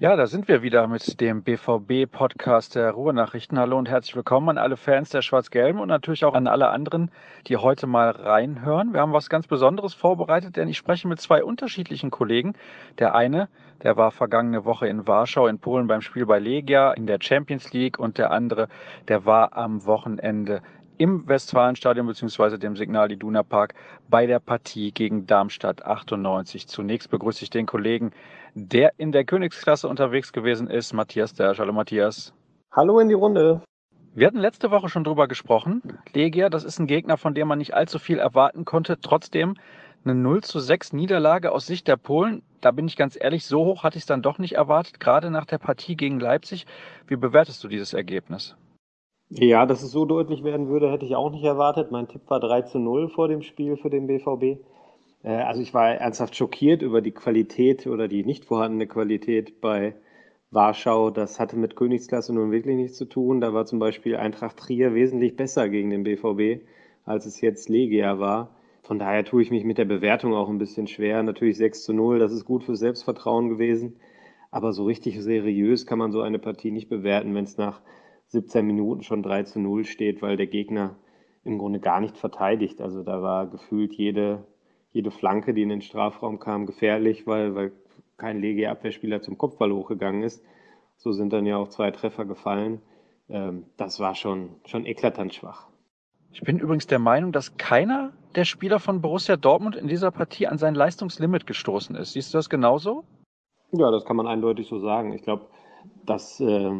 Ja, da sind wir wieder mit dem BVB-Podcast der Ruhrnachrichten. Hallo und herzlich willkommen an alle Fans der Schwarz-Gelben und natürlich auch an alle anderen, die heute mal reinhören. Wir haben was ganz Besonderes vorbereitet, denn ich spreche mit zwei unterschiedlichen Kollegen. Der eine, der war vergangene Woche in Warschau in Polen beim Spiel bei Legia in der Champions League und der andere, der war am Wochenende im Westfalenstadion bzw. dem Signal Iduna Park bei der Partie gegen Darmstadt 98. Zunächst begrüße ich den Kollegen der in der Königsklasse unterwegs gewesen ist, Matthias Dersch. Hallo Matthias. Hallo in die Runde. Wir hatten letzte Woche schon drüber gesprochen. Legia, das ist ein Gegner, von dem man nicht allzu viel erwarten konnte. Trotzdem eine 0 zu 6 Niederlage aus Sicht der Polen. Da bin ich ganz ehrlich, so hoch hatte ich es dann doch nicht erwartet, gerade nach der Partie gegen Leipzig. Wie bewertest du dieses Ergebnis? Ja, dass es so deutlich werden würde, hätte ich auch nicht erwartet. Mein Tipp war 3 zu 0 vor dem Spiel für den BVB. Äh, also ich war ernsthaft schockiert über die Qualität oder die nicht vorhandene Qualität bei Warschau. Das hatte mit Königsklasse nun wirklich nichts zu tun. Da war zum Beispiel Eintracht Trier wesentlich besser gegen den BVB, als es jetzt Legia war. Von daher tue ich mich mit der Bewertung auch ein bisschen schwer. Natürlich 6 zu 0, das ist gut für Selbstvertrauen gewesen. Aber so richtig seriös kann man so eine Partie nicht bewerten, wenn es nach 17 Minuten schon 3 zu 0 steht, weil der Gegner im Grunde gar nicht verteidigt. Also da war gefühlt jede jede Flanke, die in den Strafraum kam, gefährlich, weil, weil kein Legia-Abwehrspieler zum Kopfball hochgegangen ist. So sind dann ja auch zwei Treffer gefallen. Ähm, das war schon, schon eklatant schwach. Ich bin übrigens der Meinung, dass keiner der Spieler von Borussia Dortmund in dieser Partie an sein Leistungslimit gestoßen ist. Siehst du das genauso? Ja, das kann man eindeutig so sagen. Ich glaube, das äh,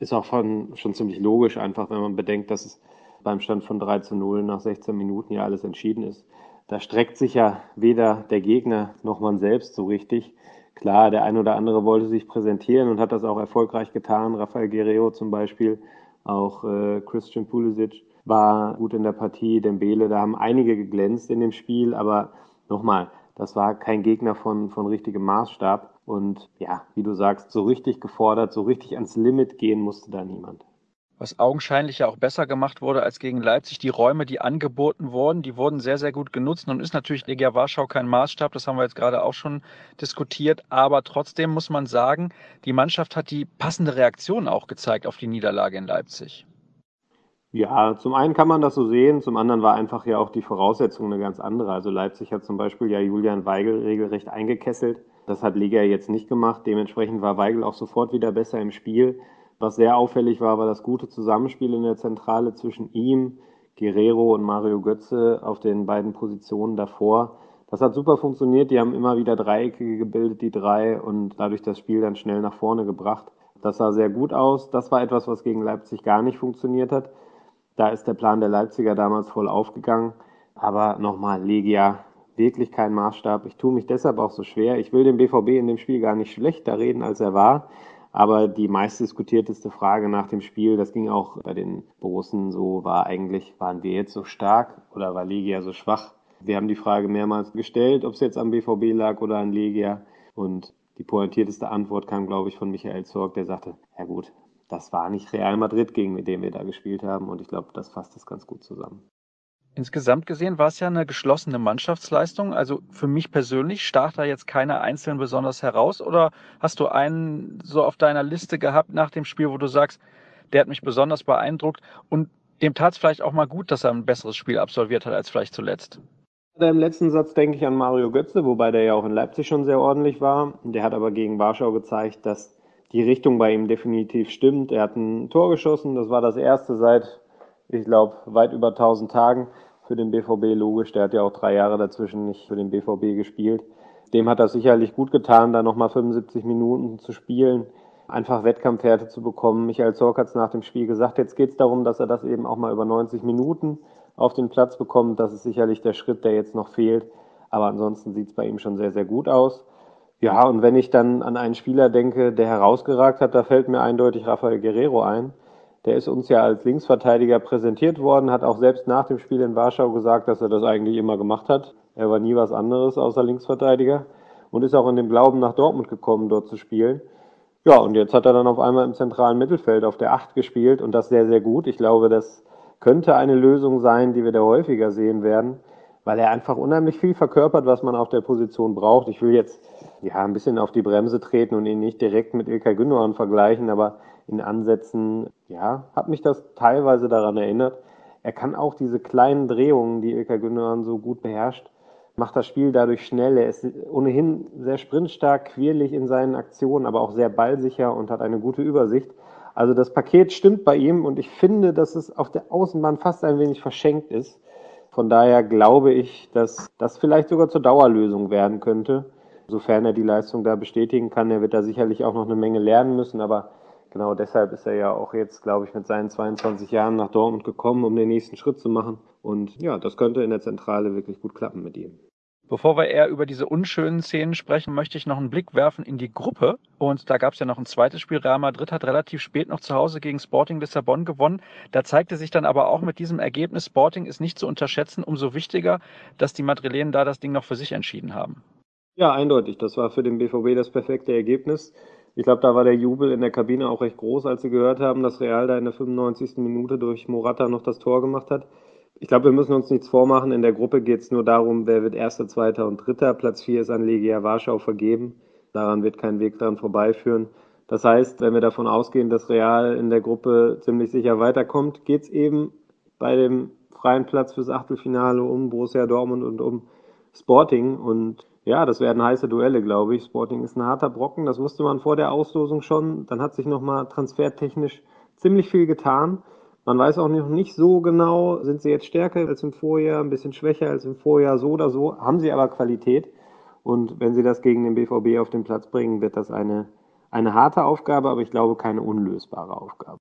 ist auch von, schon ziemlich logisch, einfach wenn man bedenkt, dass es beim Stand von 3 zu 0 nach 16 Minuten ja alles entschieden ist da streckt sich ja weder der Gegner noch man selbst so richtig. Klar, der ein oder andere wollte sich präsentieren und hat das auch erfolgreich getan. Rafael Guerrero zum Beispiel, auch äh, Christian Pulisic war gut in der Partie, Dembele, da haben einige geglänzt in dem Spiel, aber nochmal, das war kein Gegner von, von richtigem Maßstab. Und ja, wie du sagst, so richtig gefordert, so richtig ans Limit gehen musste da niemand was augenscheinlich ja auch besser gemacht wurde als gegen Leipzig. Die Räume, die angeboten wurden, die wurden sehr, sehr gut genutzt. Nun ist natürlich Legia Warschau kein Maßstab, das haben wir jetzt gerade auch schon diskutiert. Aber trotzdem muss man sagen, die Mannschaft hat die passende Reaktion auch gezeigt auf die Niederlage in Leipzig. Ja, zum einen kann man das so sehen, zum anderen war einfach ja auch die Voraussetzung eine ganz andere. Also Leipzig hat zum Beispiel ja Julian Weigel regelrecht eingekesselt. Das hat Legia jetzt nicht gemacht. Dementsprechend war Weigel auch sofort wieder besser im Spiel. Was sehr auffällig war, war das gute Zusammenspiel in der Zentrale zwischen ihm, Guerrero und Mario Götze auf den beiden Positionen davor. Das hat super funktioniert. Die haben immer wieder Dreiecke gebildet, die drei, und dadurch das Spiel dann schnell nach vorne gebracht. Das sah sehr gut aus. Das war etwas, was gegen Leipzig gar nicht funktioniert hat. Da ist der Plan der Leipziger damals voll aufgegangen. Aber nochmal, Legia, wirklich kein Maßstab. Ich tue mich deshalb auch so schwer. Ich will den BVB in dem Spiel gar nicht schlechter reden, als er war. Aber die meistdiskutierteste Frage nach dem Spiel, das ging auch bei den Borussen so, war eigentlich, waren wir jetzt so stark oder war Legia so schwach? Wir haben die Frage mehrmals gestellt, ob es jetzt am BVB lag oder an Legia. Und die pointierteste Antwort kam, glaube ich, von Michael Zorg, der sagte, ja gut, das war nicht Real Madrid, gegen den wir da gespielt haben. Und ich glaube, das fasst das ganz gut zusammen. Insgesamt gesehen war es ja eine geschlossene Mannschaftsleistung. Also für mich persönlich stach da jetzt keiner einzeln besonders heraus. Oder hast du einen so auf deiner Liste gehabt nach dem Spiel, wo du sagst, der hat mich besonders beeindruckt und dem tat es vielleicht auch mal gut, dass er ein besseres Spiel absolviert hat als vielleicht zuletzt? Im letzten Satz denke ich an Mario Götze, wobei der ja auch in Leipzig schon sehr ordentlich war. Der hat aber gegen Warschau gezeigt, dass die Richtung bei ihm definitiv stimmt. Er hat ein Tor geschossen, das war das erste seit ich glaube, weit über 1000 Tagen für den BVB logisch. Der hat ja auch drei Jahre dazwischen nicht für den BVB gespielt. Dem hat das sicherlich gut getan, da nochmal 75 Minuten zu spielen, einfach Wettkampfwerte zu bekommen. Michael Zorc hat es nach dem Spiel gesagt, jetzt geht es darum, dass er das eben auch mal über 90 Minuten auf den Platz bekommt. Das ist sicherlich der Schritt, der jetzt noch fehlt. Aber ansonsten sieht es bei ihm schon sehr, sehr gut aus. Ja, und wenn ich dann an einen Spieler denke, der herausgeragt hat, da fällt mir eindeutig Rafael Guerrero ein. Der ist uns ja als Linksverteidiger präsentiert worden, hat auch selbst nach dem Spiel in Warschau gesagt, dass er das eigentlich immer gemacht hat. Er war nie was anderes außer Linksverteidiger und ist auch in dem Glauben nach Dortmund gekommen, dort zu spielen. Ja, und jetzt hat er dann auf einmal im zentralen Mittelfeld auf der Acht gespielt und das sehr, sehr gut. Ich glaube, das könnte eine Lösung sein, die wir da häufiger sehen werden, weil er einfach unheimlich viel verkörpert, was man auf der Position braucht. Ich will jetzt ja ein bisschen auf die Bremse treten und ihn nicht direkt mit Ilkay Gündogan vergleichen, aber in Ansätzen, ja, hat mich das teilweise daran erinnert. Er kann auch diese kleinen Drehungen, die Ilkay Gündogan so gut beherrscht, macht das Spiel dadurch schnell. Er ist ohnehin sehr sprintstark, quirlig in seinen Aktionen, aber auch sehr ballsicher und hat eine gute Übersicht. Also das Paket stimmt bei ihm und ich finde, dass es auf der Außenbahn fast ein wenig verschenkt ist. Von daher glaube ich, dass das vielleicht sogar zur Dauerlösung werden könnte. Sofern er die Leistung da bestätigen kann, er wird da sicherlich auch noch eine Menge lernen müssen, aber genau deshalb ist er ja auch jetzt, glaube ich, mit seinen 22 Jahren nach Dortmund gekommen, um den nächsten Schritt zu machen. Und ja, das könnte in der Zentrale wirklich gut klappen mit ihm. Bevor wir eher über diese unschönen Szenen sprechen, möchte ich noch einen Blick werfen in die Gruppe. Und da gab es ja noch ein zweites Spiel. Real Madrid hat relativ spät noch zu Hause gegen Sporting Lissabon gewonnen. Da zeigte sich dann aber auch mit diesem Ergebnis, Sporting ist nicht zu unterschätzen. Umso wichtiger, dass die Madrilenen da das Ding noch für sich entschieden haben. Ja, eindeutig. Das war für den BVB das perfekte Ergebnis. Ich glaube, da war der Jubel in der Kabine auch recht groß, als sie gehört haben, dass Real da in der 95. Minute durch Morata noch das Tor gemacht hat. Ich glaube, wir müssen uns nichts vormachen. In der Gruppe geht es nur darum, wer wird Erster, Zweiter und Dritter. Platz 4 ist an Legia Warschau vergeben. Daran wird kein Weg dran vorbeiführen. Das heißt, wenn wir davon ausgehen, dass Real in der Gruppe ziemlich sicher weiterkommt, geht es eben bei dem freien Platz fürs Achtelfinale um Borussia Dortmund und um Sporting. Und ja, das werden heiße Duelle, glaube ich. Sporting ist ein harter Brocken, das wusste man vor der Auslosung schon. Dann hat sich nochmal transfertechnisch ziemlich viel getan. Man weiß auch noch nicht so genau, sind sie jetzt stärker als im Vorjahr, ein bisschen schwächer als im Vorjahr, so oder so, haben sie aber Qualität. Und wenn sie das gegen den BVB auf den Platz bringen, wird das eine, eine harte Aufgabe, aber ich glaube keine unlösbare Aufgabe.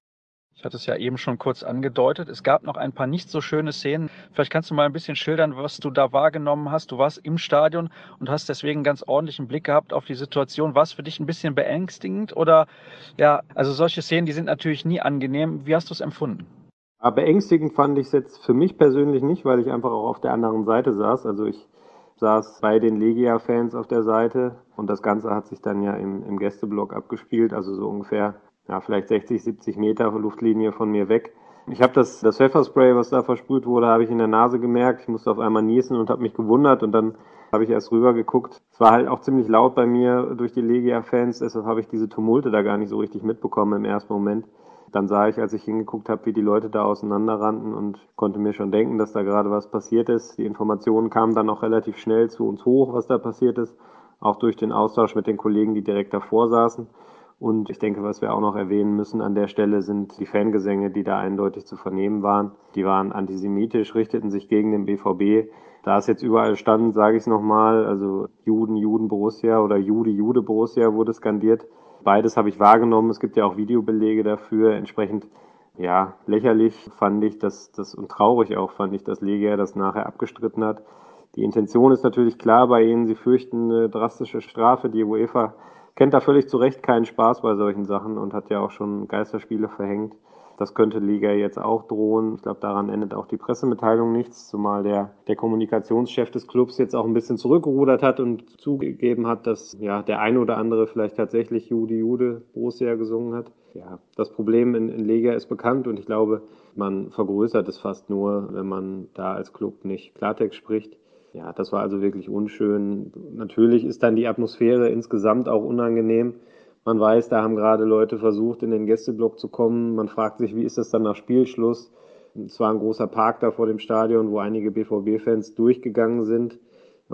Ich hatte es ja eben schon kurz angedeutet. Es gab noch ein paar nicht so schöne Szenen. Vielleicht kannst du mal ein bisschen schildern, was du da wahrgenommen hast. Du warst im Stadion und hast deswegen einen ganz ordentlichen Blick gehabt auf die Situation. War es für dich ein bisschen beängstigend oder ja, also solche Szenen, die sind natürlich nie angenehm. Wie hast du es empfunden? Aber beängstigend fand ich es jetzt für mich persönlich nicht, weil ich einfach auch auf der anderen Seite saß. Also ich saß bei den Legia-Fans auf der Seite und das Ganze hat sich dann ja im, im Gästeblock abgespielt, also so ungefähr ja, vielleicht 60, 70 Meter Luftlinie von mir weg. Ich habe das, das Pfefferspray, was da versprüht wurde, habe ich in der Nase gemerkt. Ich musste auf einmal niesen und habe mich gewundert und dann habe ich erst rüber geguckt. Es war halt auch ziemlich laut bei mir durch die Legia-Fans, deshalb habe ich diese Tumulte da gar nicht so richtig mitbekommen im ersten Moment. Dann sah ich, als ich hingeguckt habe, wie die Leute da auseinanderrannten und konnte mir schon denken, dass da gerade was passiert ist. Die Informationen kamen dann auch relativ schnell zu uns hoch, was da passiert ist, auch durch den Austausch mit den Kollegen, die direkt davor saßen. Und ich denke, was wir auch noch erwähnen müssen an der Stelle sind die Fangesänge, die da eindeutig zu vernehmen waren. Die waren antisemitisch, richteten sich gegen den BVB. Da es jetzt überall stand, sage ich es nochmal, also Juden, Juden Borussia oder Jude, Jude Borussia wurde skandiert. Beides habe ich wahrgenommen. Es gibt ja auch Videobelege dafür. Entsprechend, ja, lächerlich fand ich das, das und traurig auch fand ich, dass Legia das nachher abgestritten hat. Die Intention ist natürlich klar bei ihnen. Sie fürchten eine drastische Strafe. Die UEFA kennt da völlig zu Recht keinen Spaß bei solchen Sachen und hat ja auch schon Geisterspiele verhängt. Das könnte Liga jetzt auch drohen. Ich glaube, daran endet auch die Pressemitteilung nichts, zumal der, der Kommunikationschef des Clubs jetzt auch ein bisschen zurückgerudert hat und zugegeben hat, dass ja der eine oder andere vielleicht tatsächlich Jude Jude Borussia gesungen hat. Ja, das Problem in, in Lega ist bekannt und ich glaube, man vergrößert es fast nur, wenn man da als Club nicht Klartext spricht. Ja, das war also wirklich unschön. Natürlich ist dann die Atmosphäre insgesamt auch unangenehm. Man weiß, da haben gerade Leute versucht, in den Gästeblock zu kommen. Man fragt sich, wie ist das dann nach Spielschluss? Es war ein großer Park da vor dem Stadion, wo einige BVB-Fans durchgegangen sind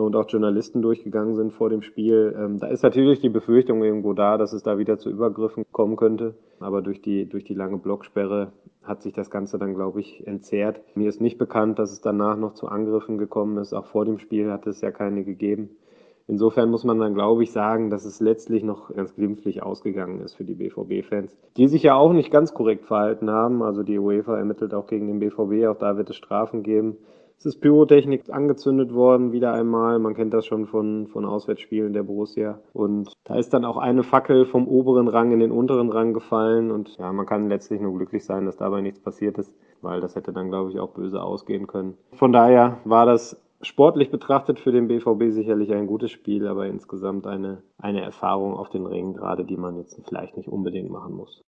und auch Journalisten durchgegangen sind vor dem Spiel. Ähm, da ist natürlich die Befürchtung irgendwo da, dass es da wieder zu Übergriffen kommen könnte. Aber durch die, durch die lange Blocksperre hat sich das Ganze dann, glaube ich, entzerrt. Mir ist nicht bekannt, dass es danach noch zu Angriffen gekommen ist. Auch vor dem Spiel hat es ja keine gegeben. Insofern muss man dann, glaube ich, sagen, dass es letztlich noch ganz glimpflich ausgegangen ist für die BVB-Fans, die sich ja auch nicht ganz korrekt verhalten haben. Also die UEFA ermittelt auch gegen den BVB, auch da wird es Strafen geben. Es ist Pyrotechnik angezündet worden, wieder einmal. Man kennt das schon von, von Auswärtsspielen der Borussia. Und da ist dann auch eine Fackel vom oberen Rang in den unteren Rang gefallen. Und ja, man kann letztlich nur glücklich sein, dass dabei nichts passiert ist, weil das hätte dann, glaube ich, auch böse ausgehen können. Von daher war das sportlich betrachtet für den BVB sicherlich ein gutes Spiel, aber insgesamt eine, eine Erfahrung auf den Ringen, gerade die man jetzt vielleicht nicht unbedingt machen muss.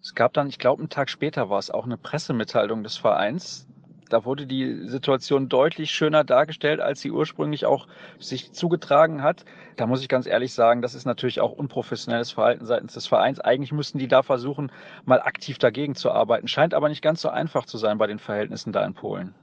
Es gab dann, ich glaube, einen Tag später war es auch eine Pressemitteilung des Vereins. Da wurde die Situation deutlich schöner dargestellt, als sie ursprünglich auch sich zugetragen hat. Da muss ich ganz ehrlich sagen, das ist natürlich auch unprofessionelles Verhalten seitens des Vereins. Eigentlich müssten die da versuchen, mal aktiv dagegen zu arbeiten. Scheint aber nicht ganz so einfach zu sein bei den Verhältnissen da in Polen.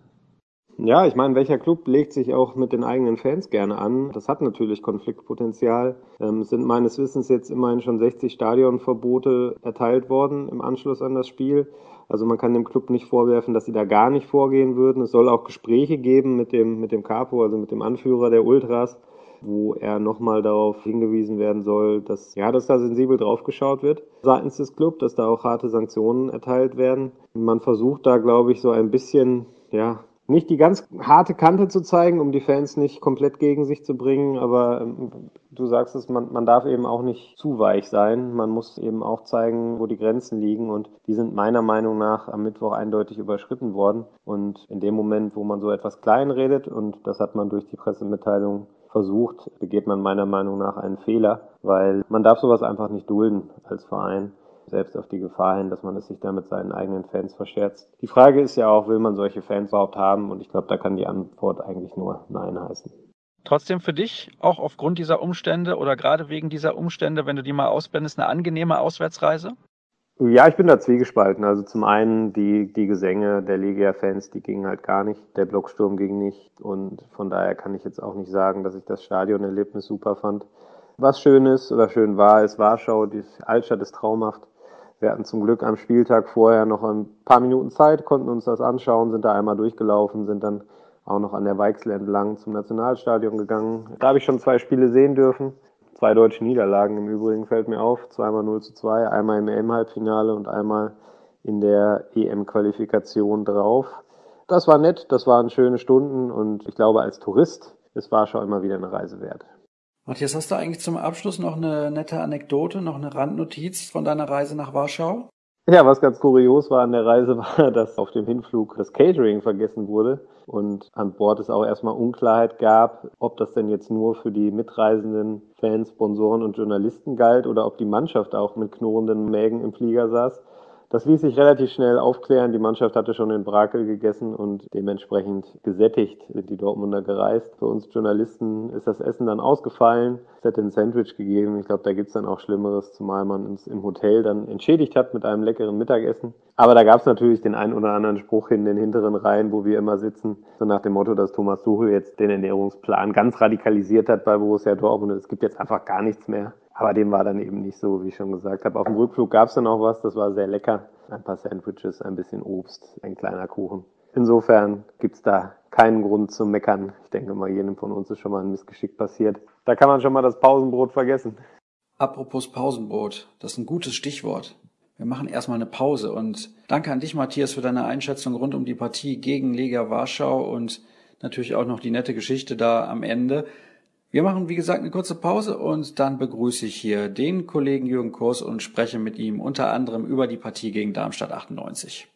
Ja, ich meine, welcher Club legt sich auch mit den eigenen Fans gerne an? Das hat natürlich Konfliktpotenzial. Ähm, sind meines Wissens jetzt immerhin schon 60 Stadionverbote erteilt worden im Anschluss an das Spiel. Also man kann dem Club nicht vorwerfen, dass sie da gar nicht vorgehen würden. Es soll auch Gespräche geben mit dem, mit dem Capo, also mit dem Anführer der Ultras, wo er nochmal darauf hingewiesen werden soll, dass, ja, dass da sensibel draufgeschaut wird seitens des Clubs, dass da auch harte Sanktionen erteilt werden. Man versucht da, glaube ich, so ein bisschen, ja, nicht die ganz harte Kante zu zeigen, um die Fans nicht komplett gegen sich zu bringen, aber ähm, du sagst es, man, man darf eben auch nicht zu weich sein. Man muss eben auch zeigen, wo die Grenzen liegen und die sind meiner Meinung nach am Mittwoch eindeutig überschritten worden. Und in dem Moment, wo man so etwas klein redet, und das hat man durch die Pressemitteilung versucht, begeht man meiner Meinung nach einen Fehler, weil man darf sowas einfach nicht dulden als Verein selbst auf die Gefahr hin, dass man es sich da mit seinen eigenen Fans verscherzt. Die Frage ist ja auch, will man solche Fans überhaupt haben? Und ich glaube, da kann die Antwort eigentlich nur Nein heißen. Trotzdem für dich, auch aufgrund dieser Umstände oder gerade wegen dieser Umstände, wenn du die mal ausblendest, eine angenehme Auswärtsreise? Ja, ich bin da zwiegespalten. Also zum einen die, die Gesänge der Legia-Fans, die gingen halt gar nicht. Der Blocksturm ging nicht. Und von daher kann ich jetzt auch nicht sagen, dass ich das Stadionerlebnis super fand. Was schön ist oder schön war, ist Warschau. Die Altstadt ist traumhaft. Wir hatten zum Glück am Spieltag vorher noch ein paar Minuten Zeit, konnten uns das anschauen, sind da einmal durchgelaufen, sind dann auch noch an der Weichsel entlang zum Nationalstadion gegangen. Da habe ich schon zwei Spiele sehen dürfen. Zwei deutsche Niederlagen im Übrigen fällt mir auf. Zweimal 0 zu 2, einmal im EM-Halbfinale und einmal in der EM-Qualifikation drauf. Das war nett, das waren schöne Stunden und ich glaube, als Tourist, es war schon immer wieder eine Reise wert. Matthias, hast du eigentlich zum Abschluss noch eine nette Anekdote, noch eine Randnotiz von deiner Reise nach Warschau? Ja, was ganz kurios war an der Reise, war, dass auf dem Hinflug das Catering vergessen wurde und an Bord es auch erstmal Unklarheit gab, ob das denn jetzt nur für die mitreisenden Fans, Sponsoren und Journalisten galt oder ob die Mannschaft auch mit knurrenden Mägen im Flieger saß. Das ließ sich relativ schnell aufklären. Die Mannschaft hatte schon in Brakel gegessen und dementsprechend gesättigt sind die Dortmunder gereist. Für uns Journalisten ist das Essen dann ausgefallen. Es hätte ein Sandwich gegeben. Ich glaube, da gibt's dann auch Schlimmeres, zumal man uns im Hotel dann entschädigt hat mit einem leckeren Mittagessen. Aber da gab's natürlich den einen oder anderen Spruch in den hinteren Reihen, wo wir immer sitzen, so nach dem Motto, dass Thomas Tuchel jetzt den Ernährungsplan ganz radikalisiert hat bei Borussia Dortmund. Es gibt jetzt einfach gar nichts mehr. Aber dem war dann eben nicht so, wie ich schon gesagt habe. Auf dem Rückflug gab es dann auch was, das war sehr lecker. Ein paar Sandwiches, ein bisschen Obst, ein kleiner Kuchen. Insofern gibt's da keinen Grund zum Meckern. Ich denke mal, jedem von uns ist schon mal ein Missgeschick passiert. Da kann man schon mal das Pausenbrot vergessen. Apropos Pausenbrot, das ist ein gutes Stichwort. Wir machen erstmal eine Pause und danke an dich, Matthias, für deine Einschätzung rund um die Partie gegen Lega Warschau und natürlich auch noch die nette Geschichte da am Ende. Wir machen, wie gesagt, eine kurze Pause und dann begrüße ich hier den Kollegen Jürgen Kurs und spreche mit ihm unter anderem über die Partie gegen Darmstadt 98.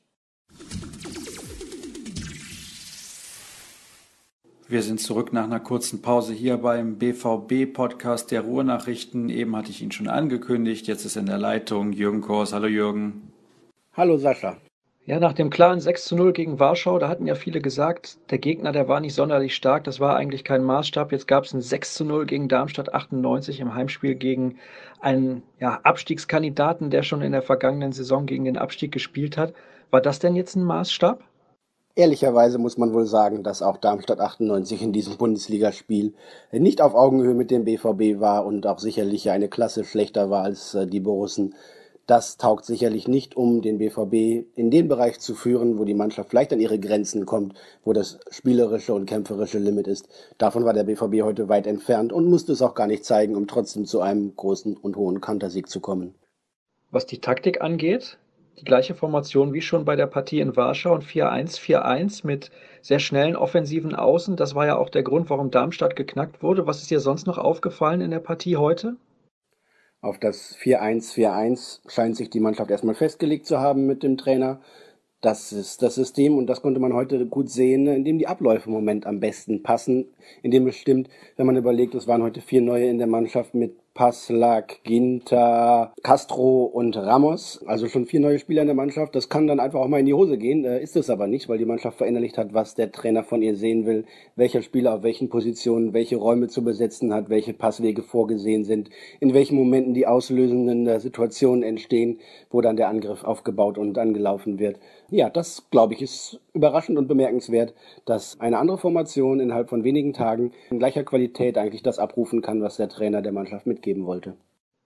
Wir sind zurück nach einer kurzen Pause hier beim BVB-Podcast der Ruhrnachrichten. Eben hatte ich ihn schon angekündigt. Jetzt ist in der Leitung Jürgen Kors. Hallo Jürgen. Hallo Sascha. Ja, nach dem klaren 6 zu 0 gegen Warschau, da hatten ja viele gesagt, der Gegner, der war nicht sonderlich stark, das war eigentlich kein Maßstab. Jetzt gab es ein 6 zu 0 gegen Darmstadt 98 im Heimspiel gegen einen ja, Abstiegskandidaten, der schon in der vergangenen Saison gegen den Abstieg gespielt hat. War das denn jetzt ein Maßstab? Ehrlicherweise muss man wohl sagen, dass auch Darmstadt 98 in diesem Bundesligaspiel nicht auf Augenhöhe mit dem BVB war und auch sicherlich eine Klasse schlechter war als äh, die Borussen. Das taugt sicherlich nicht, um den BVB in den Bereich zu führen, wo die Mannschaft vielleicht an ihre Grenzen kommt, wo das spielerische und kämpferische Limit ist. Davon war der BVB heute weit entfernt und musste es auch gar nicht zeigen, um trotzdem zu einem großen und hohen Kantersieg zu kommen. Was die Taktik angeht, die gleiche Formation wie schon bei der Partie in Warschau und 4-1-4-1 mit sehr schnellen offensiven Außen. Das war ja auch der Grund, warum Darmstadt geknackt wurde. Was ist dir sonst noch aufgefallen in der Partie heute? Auf das 4-1-4-1 scheint sich die Mannschaft erstmal festgelegt zu haben mit dem Trainer. Das ist das System und das konnte man heute gut sehen, indem die Abläufe im Moment am besten passen, indem es stimmt, wenn man überlegt, es waren heute vier neue in der Mannschaft mit Paslak, Ginter, Castro und Ramos. Also schon vier neue Spieler in der Mannschaft. Das kann dann einfach auch mal in die Hose gehen. Äh, ist es aber nicht, weil die Mannschaft verinnerlicht hat, was der Trainer von ihr sehen will, welcher Spieler auf welchen Positionen welche Räume zu besetzen hat, welche Passwege vorgesehen sind, in welchen Momenten die auslösenden äh, Situationen entstehen, wo dann der Angriff aufgebaut und angelaufen wird. Ja, das glaube ich ist überraschend und bemerkenswert, dass eine andere Formation innerhalb von wenigen Tagen in gleicher Qualität eigentlich das abrufen kann, was der Trainer der Mannschaft mitgeben wollte.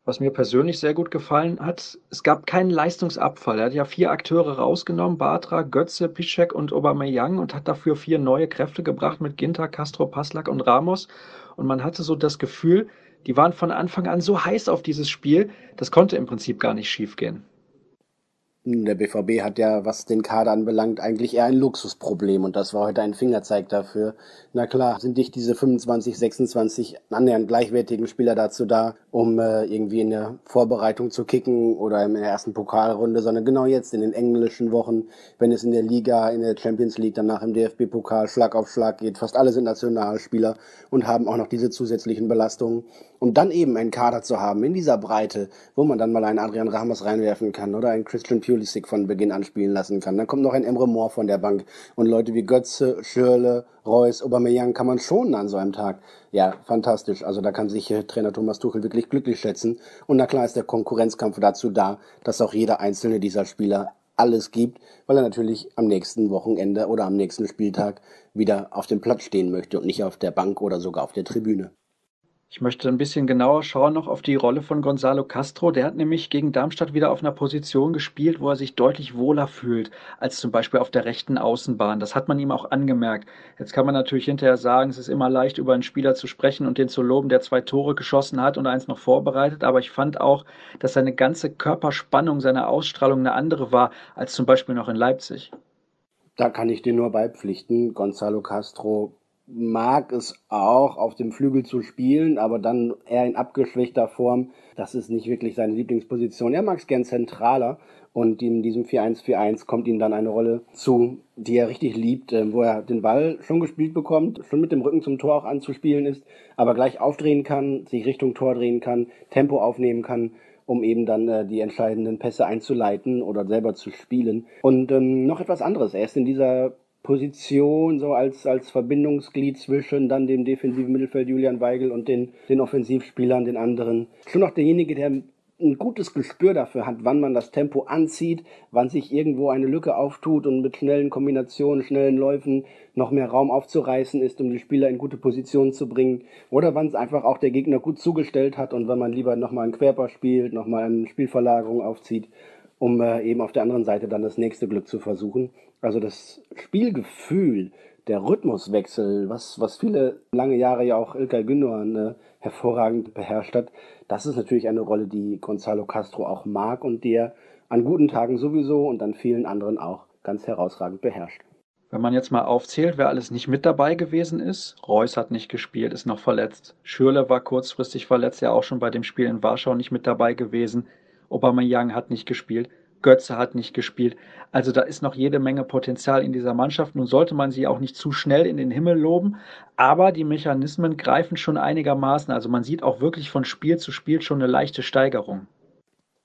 Was mir persönlich sehr gut gefallen hat, es gab keinen Leistungsabfall. Er hat ja vier Akteure rausgenommen, Batra, Götze, Piszek und Aubameyang und hat dafür vier neue Kräfte gebracht mit Ginter, Castro, Paslak und Ramos. Und man hatte so das Gefühl, die waren von Anfang an so heiß auf dieses Spiel, das konnte im Prinzip gar nicht schiefgehen. Der BVB hat ja, was den Kader anbelangt, eigentlich eher ein Luxusproblem und das war heute ein Fingerzeig dafür. Na klar, sind nicht diese 25, 26 annähernd gleichwertigen Spieler dazu da, um äh, irgendwie in der Vorbereitung zu kicken oder in der ersten Pokalrunde, sondern genau jetzt in den englischen Wochen, wenn es in der Liga, in der Champions League, danach im DFB-Pokal Schlag auf Schlag geht. Fast alle sind Nationalspieler und haben auch noch diese zusätzlichen Belastungen. Und dann eben einen Kader zu haben in dieser Breite, wo man dann mal einen Adrian Ramos reinwerfen kann oder einen Christian Pulisic von Beginn an spielen lassen kann. Dann kommt noch ein Emre Moore von der Bank und Leute wie Götze, Schürle, Reus, Aubameyang kann man schonen an so einem Tag. Ja, fantastisch. Also da kann sich äh, Trainer Thomas Tuchel wirklich glücklich schätzen. Und na klar ist der Konkurrenzkampf dazu da, dass auch jeder einzelne dieser Spieler alles gibt, weil er natürlich am nächsten Wochenende oder am nächsten Spieltag wieder auf dem Platz stehen möchte und nicht auf der Bank oder sogar auf der Tribüne. Ich möchte ein bisschen genauer schauen noch auf die Rolle von Gonzalo Castro. Der hat nämlich gegen Darmstadt wieder auf einer Position gespielt, wo er sich deutlich wohler fühlt, als zum Beispiel auf der rechten Außenbahn. Das hat man ihm auch angemerkt. Jetzt kann man natürlich hinterher sagen, es ist immer leicht, über einen Spieler zu sprechen und den zu loben, der zwei Tore geschossen hat und eins noch vorbereitet. Aber ich fand auch, dass seine ganze Körperspannung, seine Ausstrahlung eine andere war, als zum Beispiel noch in Leipzig. Da kann ich dir nur beipflichten. Gonzalo Castro mag es auch, auf dem Flügel zu spielen, aber dann eher in abgeschwächter Form. Das ist nicht wirklich seine Lieblingsposition. Er mag es gern zentraler und in diesem 4-1-4-1 kommt ihm dann eine Rolle zu, die er richtig liebt, äh, wo er den Ball schon gespielt bekommt, schon mit dem Rücken zum Tor auch anzuspielen ist, aber gleich aufdrehen kann, sich Richtung Tor drehen kann, Tempo aufnehmen kann um eben dann äh, die entscheidenden Pässe einzuleiten oder selber zu spielen. Und ähm, noch etwas anderes. Er ist in dieser Position, so als, als Verbindungsglied zwischen dann dem defensiven Mittelfeld Julian Weigel und den, den Offensivspielern, den anderen. Schon noch derjenige, der ein gutes Gespür dafür hat, wann man das Tempo anzieht, wann sich irgendwo eine Lücke auftut und mit schnellen Kombinationen, schnellen Läufen noch mehr Raum aufzureißen ist, um die Spieler in gute Positionen zu bringen. Oder wann es einfach auch der Gegner gut zugestellt hat und wenn man lieber nochmal einen Querpass spielt, nochmal eine Spielverlagerung aufzieht, um äh, eben auf der anderen Seite dann das nächste Glück zu versuchen. Also das Spielgefühl, der Rhythmuswechsel, was, was viele lange Jahre ja auch Ilkay Gündogan äh, hervorragend beherrscht hat, das ist natürlich eine Rolle, die Gonzalo Castro auch mag und der an guten Tagen sowieso und an vielen anderen auch ganz herausragend beherrscht. Wenn man jetzt mal aufzählt, wer alles nicht mit dabei gewesen ist, Reus hat nicht gespielt, ist noch verletzt. Schürle war kurzfristig verletzt, ja auch schon bei dem Spiel in Warschau nicht mit dabei gewesen. Aubameyang hat nicht gespielt. Götze hat nicht gespielt. Also da ist noch jede Menge Potenzial in dieser Mannschaft. Nun sollte man sie auch nicht zu schnell in den Himmel loben, aber die Mechanismen greifen schon einigermaßen. Also man sieht auch wirklich von Spiel zu Spiel schon eine leichte Steigerung.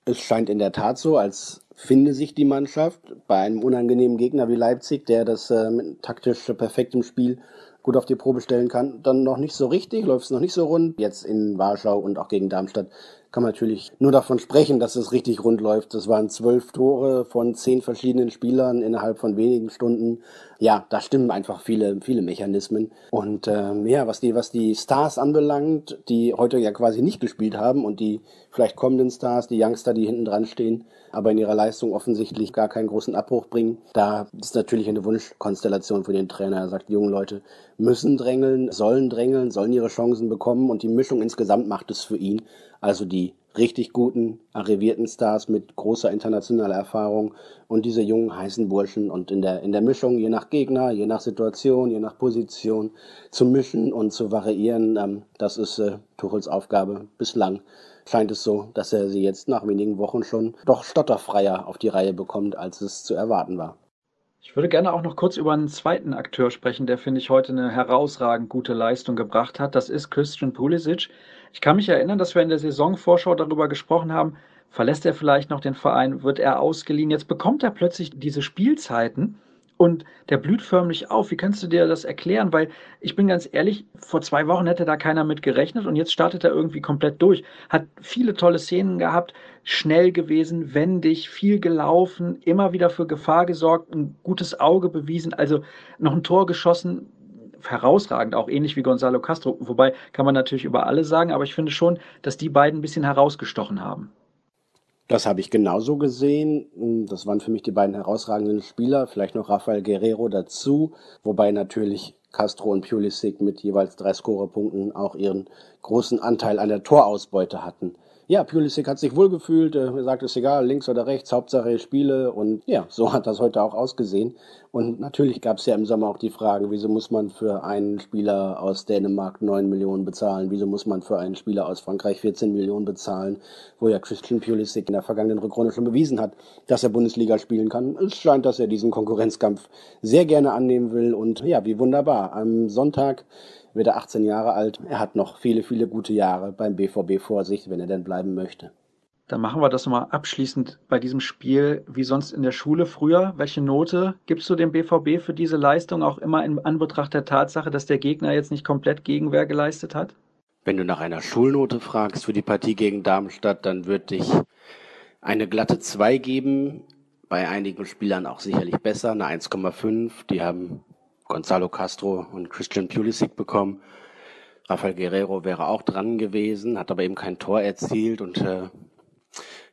Es scheint in der Tat so, als finde sich die Mannschaft bei einem unangenehmen Gegner wie Leipzig, der das äh, taktisch perfektem Spiel gut auf die Probe stellen kann, dann noch nicht so richtig, läuft es noch nicht so rund. Jetzt in Warschau und auch gegen Darmstadt kann man natürlich nur davon sprechen, dass es richtig rund läuft. Das waren zwölf Tore von zehn verschiedenen Spielern innerhalb von wenigen Stunden. Ja, da stimmen einfach viele, viele Mechanismen. Und ähm, ja, was die, was die Stars anbelangt, die heute ja quasi nicht gespielt haben und die vielleicht kommenden Stars, die Youngster, die hinten dran stehen, aber in ihrer Leistung offensichtlich gar keinen großen Abbruch bringen. Da ist natürlich eine Wunschkonstellation für den Trainer. Er sagt, die jungen Leute müssen drängeln, sollen drängeln, sollen ihre Chancen bekommen und die Mischung insgesamt macht es für ihn. Also die richtig guten, arrivierten Stars mit großer internationaler Erfahrung und diese jungen, heißen Burschen und in der, in der Mischung, je nach Gegner, je nach Situation, je nach Position, zu mischen und zu variieren, ähm, das ist äh, Tuchels Aufgabe bislang. Scheint es so, dass er sie jetzt nach wenigen Wochen schon doch stotterfreier auf die Reihe bekommt, als es zu erwarten war. Ich würde gerne auch noch kurz über einen zweiten Akteur sprechen, der, finde ich, heute eine herausragend gute Leistung gebracht hat. Das ist Christian Pulisic. Ich kann mich erinnern, dass wir in der Saisonvorschau darüber gesprochen haben, verlässt er vielleicht noch den Verein, wird er ausgeliehen. Jetzt bekommt er plötzlich diese Spielzeiten und der blüht förmlich auf. Wie kannst du dir das erklären? Weil ich bin ganz ehrlich, vor zwei Wochen hätte da keiner mit gerechnet und jetzt startet er irgendwie komplett durch. Hat viele tolle Szenen gehabt, schnell gewesen, wendig, viel gelaufen, immer wieder für Gefahr gesorgt, ein gutes Auge bewiesen, also noch ein Tor geschossen. Herausragend, auch ähnlich wie Gonzalo Castro. Wobei kann man natürlich über alle sagen, aber ich finde schon, dass die beiden ein bisschen herausgestochen haben. Das habe ich genauso gesehen. Das waren für mich die beiden herausragenden Spieler, vielleicht noch Rafael Guerrero dazu, wobei natürlich Castro und Pulisic mit jeweils drei Scorerpunkten auch ihren großen Anteil an der Torausbeute hatten. Ja, Pulisic hat sich wohlgefühlt, er sagt, es ist egal, links oder rechts, Hauptsache ich spiele und ja, so hat das heute auch ausgesehen. Und natürlich gab es ja im Sommer auch die Frage, wieso muss man für einen Spieler aus Dänemark 9 Millionen bezahlen, wieso muss man für einen Spieler aus Frankreich 14 Millionen bezahlen, wo ja Christian Pulisic in der vergangenen Rückrunde schon bewiesen hat, dass er Bundesliga spielen kann. Es scheint, dass er diesen Konkurrenzkampf sehr gerne annehmen will und ja, wie wunderbar. Am Sonntag wird er 18 Jahre alt. Er hat noch viele, viele gute Jahre beim BVB vor sich, wenn er denn bleiben möchte. Dann machen wir das nochmal abschließend bei diesem Spiel, wie sonst in der Schule früher. Welche Note gibst du dem BVB für diese Leistung, auch immer in Anbetracht der Tatsache, dass der Gegner jetzt nicht komplett Gegenwehr geleistet hat? Wenn du nach einer Schulnote fragst für die Partie gegen Darmstadt, dann würde ich eine glatte 2 geben. Bei einigen Spielern auch sicherlich besser, eine 1,5. Die haben Gonzalo Castro und Christian Pulisic bekommen. Rafael Guerrero wäre auch dran gewesen, hat aber eben kein Tor erzielt und äh,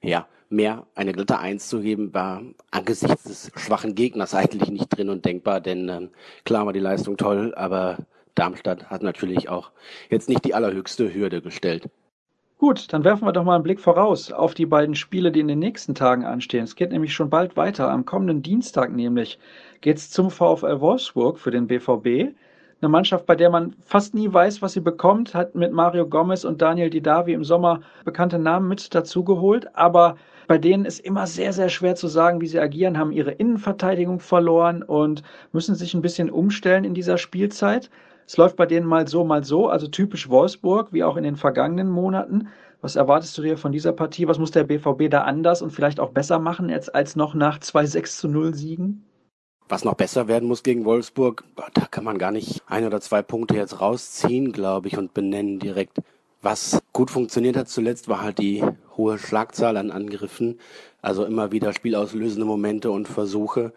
ja, mehr eine glatte Eins zu geben, war angesichts des schwachen Gegners eigentlich nicht drin und denkbar, denn äh, klar war die Leistung toll, aber Darmstadt hat natürlich auch jetzt nicht die allerhöchste Hürde gestellt. Gut, dann werfen wir doch mal einen Blick voraus auf die beiden Spiele, die in den nächsten Tagen anstehen. Es geht nämlich schon bald weiter. Am kommenden Dienstag nämlich geht es zum VfL Wolfsburg für den BVB. Eine Mannschaft, bei der man fast nie weiß, was sie bekommt, hat mit Mario Gomez und Daniel Didavi im Sommer bekannte Namen mit dazugeholt, aber bei denen ist immer sehr, sehr schwer zu sagen, wie sie agieren, haben ihre Innenverteidigung verloren und müssen sich ein bisschen umstellen in dieser Spielzeit. Es läuft bei denen mal so, mal so, also typisch Wolfsburg, wie auch in den vergangenen Monaten. Was erwartest du dir von dieser Partie? Was muss der BVB da anders und vielleicht auch besser machen, als, als noch nach zwei 6 zu 0 Siegen? Was noch besser werden muss gegen Wolfsburg, da kann man gar nicht ein oder zwei Punkte jetzt rausziehen, glaube ich, und benennen direkt. Was gut funktioniert hat zuletzt, war halt die hohe Schlagzahl an Angriffen. Also immer wieder spielauslösende Momente und Versuche.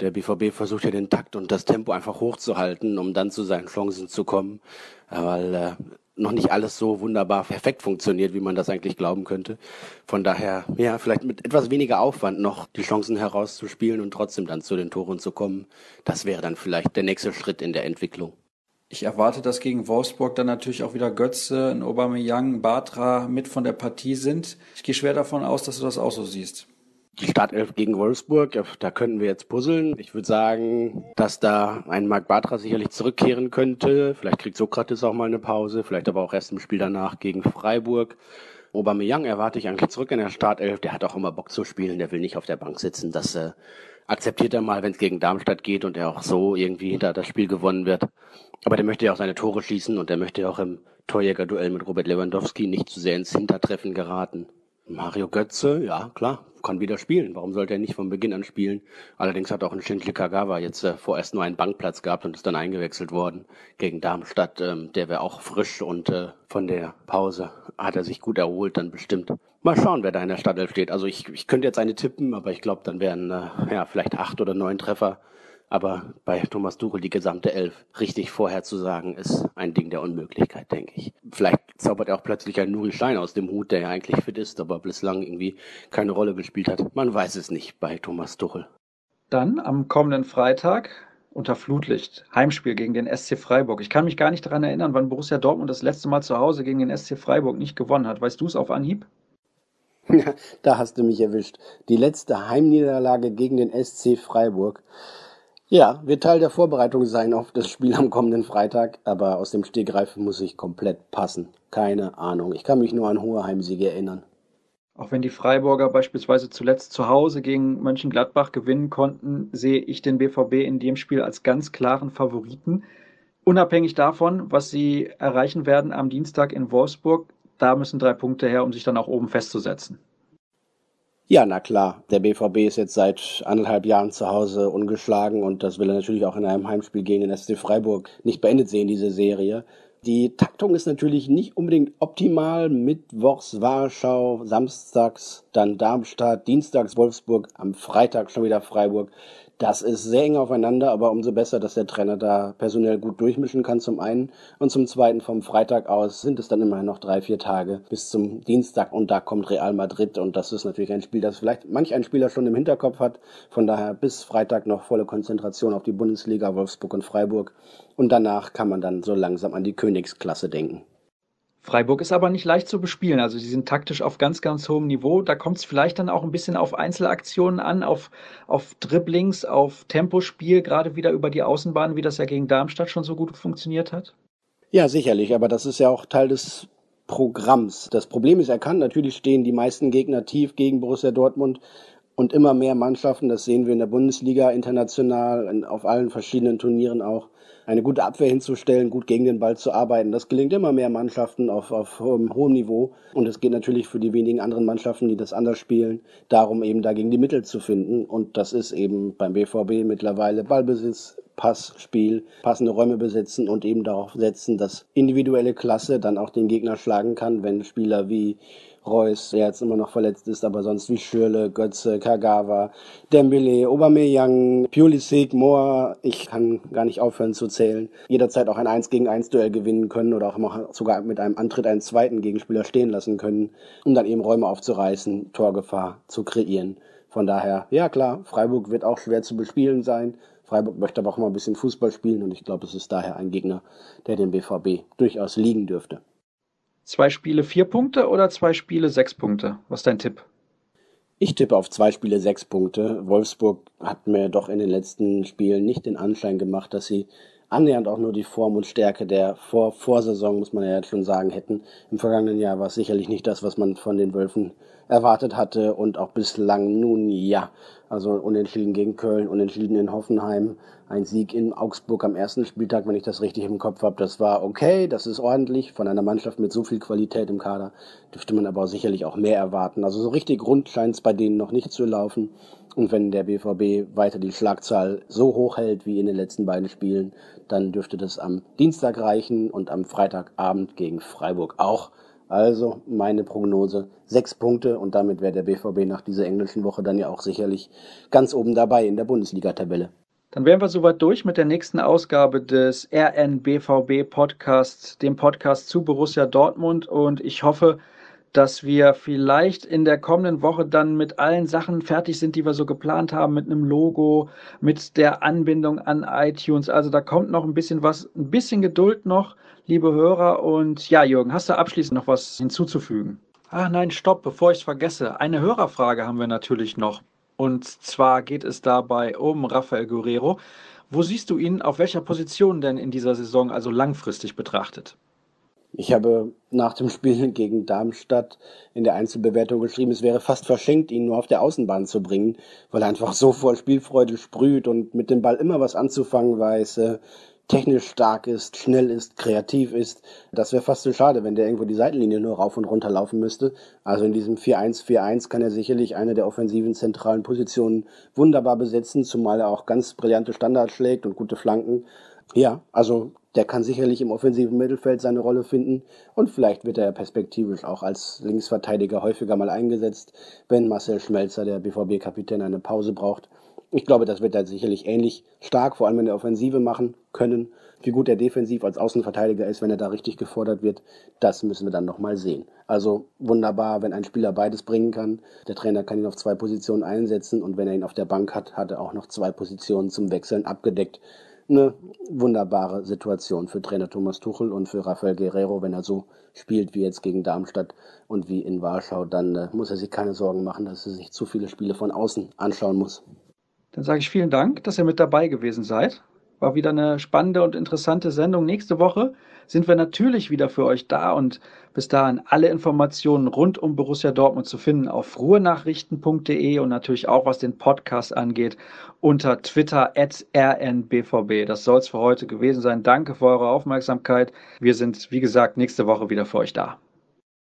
Der BVB versucht ja den Takt und das Tempo einfach hochzuhalten, um dann zu seinen Chancen zu kommen. Weil äh, noch nicht alles so wunderbar perfekt funktioniert, wie man das eigentlich glauben könnte. Von daher, ja, vielleicht mit etwas weniger Aufwand noch die Chancen herauszuspielen und trotzdem dann zu den Toren zu kommen. Das wäre dann vielleicht der nächste Schritt in der Entwicklung. Ich erwarte, dass gegen Wolfsburg dann natürlich auch wieder Götze, ein Aubameyang, Batra mit von der Partie sind. Ich gehe schwer davon aus, dass du das auch so siehst. Die Startelf gegen Wolfsburg, da könnten wir jetzt puzzeln. Ich würde sagen, dass da ein Marc Bartra sicherlich zurückkehren könnte. Vielleicht kriegt Sokrates auch mal eine Pause, vielleicht aber auch erst im Spiel danach gegen Freiburg. Aubameyang erwarte ich eigentlich zurück in der Startelf. Der hat auch immer Bock zu spielen, der will nicht auf der Bank sitzen. Das äh, akzeptiert er mal, wenn es gegen Darmstadt geht und er auch so irgendwie hinter das Spiel gewonnen wird. Aber der möchte ja auch seine Tore schießen und der möchte ja auch im Torjägerduell mit Robert Lewandowski nicht zu sehr ins Hintertreffen geraten. Mario Götze, ja klar, kann wieder spielen. Warum sollte er nicht von Beginn an spielen? Allerdings hat auch ein Shinji Kagawa jetzt äh, vorerst nur einen Bankplatz gehabt und ist dann eingewechselt worden gegen Darmstadt. Ähm, der wäre auch frisch und äh, von der Pause hat er sich gut erholt, dann bestimmt. Mal schauen, wer da in der Startelf steht. Also ich, ich könnte jetzt eine tippen, aber ich glaube, dann wären äh, ja vielleicht acht oder neun Treffer aber bei Thomas Tuchel die gesamte Elf richtig vorherzusagen, ist ein Ding der Unmöglichkeit, denke ich. Vielleicht zaubert er auch plötzlich ein Nuri Stein aus dem Hut, der ja eigentlich fit ist, aber bislang irgendwie keine Rolle gespielt hat. Man weiß es nicht bei Thomas Tuchel. Dann am kommenden Freitag unter Flutlicht. Heimspiel gegen den SC Freiburg. Ich kann mich gar nicht daran erinnern, wann Borussia Dortmund das letzte Mal zu Hause gegen den SC Freiburg nicht gewonnen hat. Weißt du es auf Anhieb? da hast du mich erwischt. Die letzte Heimniederlage gegen den SC Freiburg. Ja, wird Teil der Vorbereitung sein auf das Spiel am kommenden Freitag, aber aus dem Stegreif muss ich komplett passen. Keine Ahnung. Ich kann mich nur an hohe Heimsiege erinnern. Auch wenn die Freiburger beispielsweise zuletzt zu Hause gegen Mönchengladbach gewinnen konnten, sehe ich den BVB in dem Spiel als ganz klaren Favoriten. Unabhängig davon, was sie erreichen werden am Dienstag in Wolfsburg, da müssen drei Punkte her, um sich dann auch oben festzusetzen. Ja, na klar. Der BVB ist jetzt seit anderthalb Jahren zu Hause ungeschlagen und das will er natürlich auch in einem Heimspiel gegen den SC Freiburg nicht beendet sehen, diese Serie. Die Taktung ist natürlich nicht unbedingt optimal. Mittwochs Warschau, samstags dann Darmstadt, dienstags Wolfsburg, am Freitag schon wieder Freiburg. Das ist sehr eng aufeinander, aber umso besser, dass der Trainer da personell gut durchmischen kann zum einen. Und zum zweiten vom Freitag aus sind es dann immerhin noch drei, vier Tage bis zum Dienstag und da kommt Real Madrid und das ist natürlich ein Spiel, das vielleicht manch ein Spieler schon im Hinterkopf hat. Von daher bis Freitag noch volle Konzentration auf die Bundesliga, Wolfsburg und Freiburg. Und danach kann man dann so langsam an die Königsklasse denken. Freiburg ist aber nicht leicht zu bespielen. Also sie sind taktisch auf ganz, ganz hohem Niveau. Da kommt es vielleicht dann auch ein bisschen auf Einzelaktionen an, auf, auf Dribblings, auf Tempospiel, gerade wieder über die Außenbahn, wie das ja gegen Darmstadt schon so gut funktioniert hat. Ja, sicherlich, aber das ist ja auch Teil des Programms. Das Problem ist erkannt, natürlich stehen die meisten Gegner tief gegen Borussia Dortmund und immer mehr Mannschaften, das sehen wir in der Bundesliga international, auf allen verschiedenen Turnieren auch, eine gute Abwehr hinzustellen, gut gegen den Ball zu arbeiten. Das gelingt immer mehr Mannschaften auf, auf hohem, hohem Niveau. Und es geht natürlich für die wenigen anderen Mannschaften, die das anders spielen, darum eben dagegen die Mittel zu finden. Und das ist eben beim BVB mittlerweile Ballbesitz, Passspiel, passende Räume besitzen und eben darauf setzen, dass individuelle Klasse dann auch den Gegner schlagen kann, wenn Spieler wie Reus, der jetzt immer noch verletzt ist, aber sonst wie Schürle, Götze, Kagawa, Dembele, Aubameyang, Pulisic, Moore, ich kann gar nicht aufhören zu zählen, jederzeit auch ein 1 gegen 1 Duell gewinnen können oder auch sogar mit einem Antritt einen zweiten Gegenspieler stehen lassen können, um dann eben Räume aufzureißen, Torgefahr zu kreieren. Von daher, ja klar, Freiburg wird auch schwer zu bespielen sein. Freiburg möchte aber auch mal ein bisschen Fußball spielen und ich glaube, es ist daher ein Gegner, der den BVB durchaus liegen dürfte. Zwei Spiele vier Punkte oder zwei Spiele sechs Punkte? Was ist dein Tipp? Ich tippe auf zwei Spiele sechs Punkte. Wolfsburg hat mir doch in den letzten Spielen nicht den Anschein gemacht, dass sie annähernd auch nur die Form und Stärke der Vor Vorsaison, muss man ja jetzt schon sagen, hätten. Im vergangenen Jahr war es sicherlich nicht das, was man von den Wölfen erwartet hatte und auch bislang nun ja. Also unentschieden gegen Köln, unentschieden in Hoffenheim, ein Sieg in Augsburg am ersten Spieltag, wenn ich das richtig im Kopf habe. Das war okay, das ist ordentlich. Von einer Mannschaft mit so viel Qualität im Kader dürfte man aber sicherlich auch mehr erwarten. Also so richtig rund scheint es bei denen noch nicht zu laufen. Und wenn der BVB weiter die Schlagzahl so hoch hält wie in den letzten beiden Spielen, dann dürfte das am Dienstag reichen und am Freitagabend gegen Freiburg auch. Also meine Prognose sechs Punkte und damit wäre der BVB nach dieser englischen Woche dann ja auch sicherlich ganz oben dabei in der Bundesliga-Tabelle. Dann wären wir soweit durch mit der nächsten Ausgabe des RNBVB Podcasts, dem Podcast zu Borussia Dortmund und ich hoffe, dass wir vielleicht in der kommenden Woche dann mit allen Sachen fertig sind, die wir so geplant haben, mit einem Logo, mit der Anbindung an iTunes. Also da kommt noch ein bisschen was, ein bisschen Geduld noch liebe Hörer. Und ja, Jürgen, hast du abschließend noch was hinzuzufügen? Ach nein, stopp, bevor ich es vergesse. Eine Hörerfrage haben wir natürlich noch. Und zwar geht es dabei um Rafael Guerrero. Wo siehst du ihn auf welcher Position denn in dieser Saison, also langfristig betrachtet? Ich habe nach dem Spiel gegen Darmstadt in der Einzelbewertung geschrieben, es wäre fast verschenkt, ihn nur auf der Außenbahn zu bringen, weil er einfach so voll Spielfreude sprüht und mit dem Ball immer was anzufangen weiß, äh, technisch stark ist, schnell ist, kreativ ist. Das wäre fast so schade, wenn der irgendwo die Seitenlinie nur rauf und runter laufen müsste. Also in diesem 4-1-4-1 kann er sicherlich eine der offensiven zentralen Positionen wunderbar besetzen, zumal er auch ganz brillante Standards schlägt und gute Flanken. Ja, also der kann sicherlich im offensiven Mittelfeld seine Rolle finden und vielleicht wird er perspektivisch auch als Linksverteidiger häufiger mal eingesetzt, wenn Marcel Schmelzer, der BVB-Kapitän, eine Pause braucht. Ich glaube, das wird er sicherlich ähnlich stark, vor allem in der Offensive machen können. Wie gut er defensiv als Außenverteidiger ist, wenn er da richtig gefordert wird, das müssen wir dann nochmal sehen. Also wunderbar, wenn ein Spieler beides bringen kann. Der Trainer kann ihn auf zwei Positionen einsetzen und wenn er ihn auf der Bank hat, hat er auch noch zwei Positionen zum Wechseln abgedeckt. Eine wunderbare Situation für Trainer Thomas Tuchel und für Rafael Guerrero, wenn er so spielt wie jetzt gegen Darmstadt und wie in Warschau, dann äh, muss er sich keine Sorgen machen, dass er sich zu viele Spiele von außen anschauen muss. Dann sage ich vielen Dank, dass ihr mit dabei gewesen seid. War wieder eine spannende und interessante Sendung. Nächste Woche sind wir natürlich wieder für euch da und bis dahin alle Informationen rund um Borussia Dortmund zu finden auf ruhenachrichten.de und natürlich auch was den Podcast angeht unter Twitter at rnbvb. Das soll es für heute gewesen sein. Danke für eure Aufmerksamkeit. Wir sind, wie gesagt, nächste Woche wieder für euch da.